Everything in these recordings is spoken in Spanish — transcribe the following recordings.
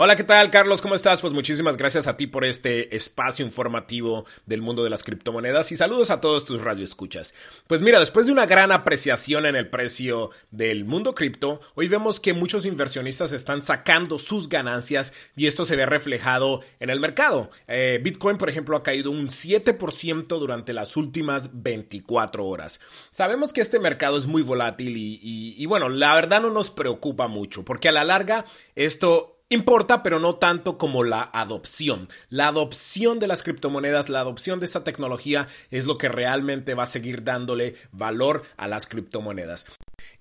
Hola, ¿qué tal, Carlos? ¿Cómo estás? Pues muchísimas gracias a ti por este espacio informativo del mundo de las criptomonedas y saludos a todos tus radioescuchas. Pues mira, después de una gran apreciación en el precio del mundo cripto, hoy vemos que muchos inversionistas están sacando sus ganancias y esto se ve reflejado en el mercado. Eh, Bitcoin, por ejemplo, ha caído un 7% durante las últimas 24 horas. Sabemos que este mercado es muy volátil y, y bueno, la verdad no nos preocupa mucho porque a la larga esto Importa, pero no tanto como la adopción. La adopción de las criptomonedas, la adopción de esta tecnología es lo que realmente va a seguir dándole valor a las criptomonedas.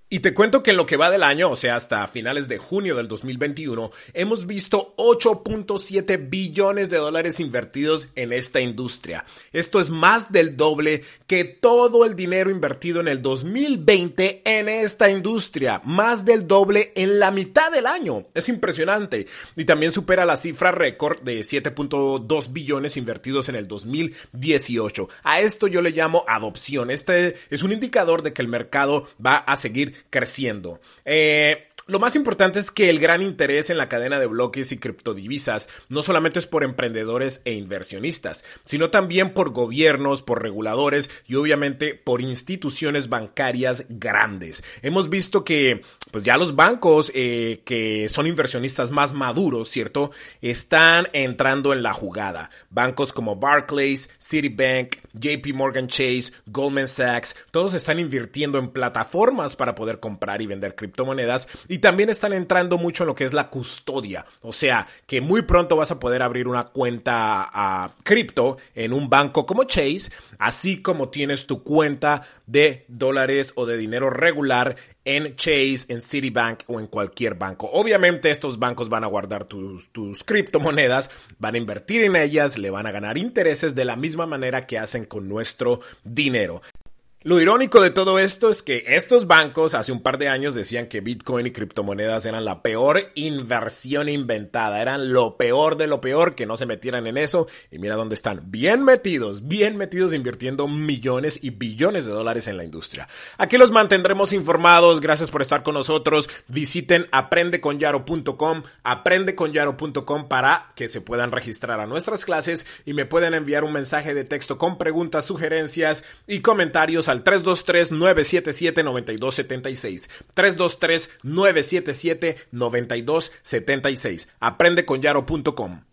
Y te cuento que en lo que va del año, o sea, hasta finales de junio del 2021, hemos visto 8.7 billones de dólares invertidos en esta industria. Esto es más del doble que todo el dinero invertido en el 2020 en esta industria. Más del doble en la mitad del año. Es impresionante. Y también supera la cifra récord de 7.2 billones invertidos en el 2018. A esto yo le llamo adopción. Este es un indicador de que el mercado va a seguir creciendo. Eh, lo más importante es que el gran interés en la cadena de bloques y criptodivisas no solamente es por emprendedores e inversionistas, sino también por gobiernos, por reguladores y obviamente por instituciones bancarias grandes. Hemos visto que pues ya los bancos eh, que son inversionistas más maduros, ¿cierto? Están entrando en la jugada. Bancos como Barclays, Citibank, JP Morgan Chase, Goldman Sachs, todos están invirtiendo en plataformas para poder comprar y vender criptomonedas y también están entrando mucho en lo que es la custodia. O sea, que muy pronto vas a poder abrir una cuenta a cripto en un banco como Chase, así como tienes tu cuenta de dólares o de dinero regular en Chase, en Citibank o en cualquier banco. Obviamente estos bancos van a guardar tus, tus, criptomonedas, van a invertir en ellas, le van a ganar intereses de la misma manera que hacen con nuestro dinero. Lo irónico de todo esto es que estos bancos hace un par de años decían que Bitcoin y criptomonedas eran la peor inversión inventada, eran lo peor de lo peor, que no se metieran en eso. Y mira dónde están, bien metidos, bien metidos invirtiendo millones y billones de dólares en la industria. Aquí los mantendremos informados, gracias por estar con nosotros. Visiten aprendeconyaro.com, aprendeconyaro.com para que se puedan registrar a nuestras clases y me pueden enviar un mensaje de texto con preguntas, sugerencias y comentarios al 323-977-9276. 323-977-9276. Aprende con Yaro.com.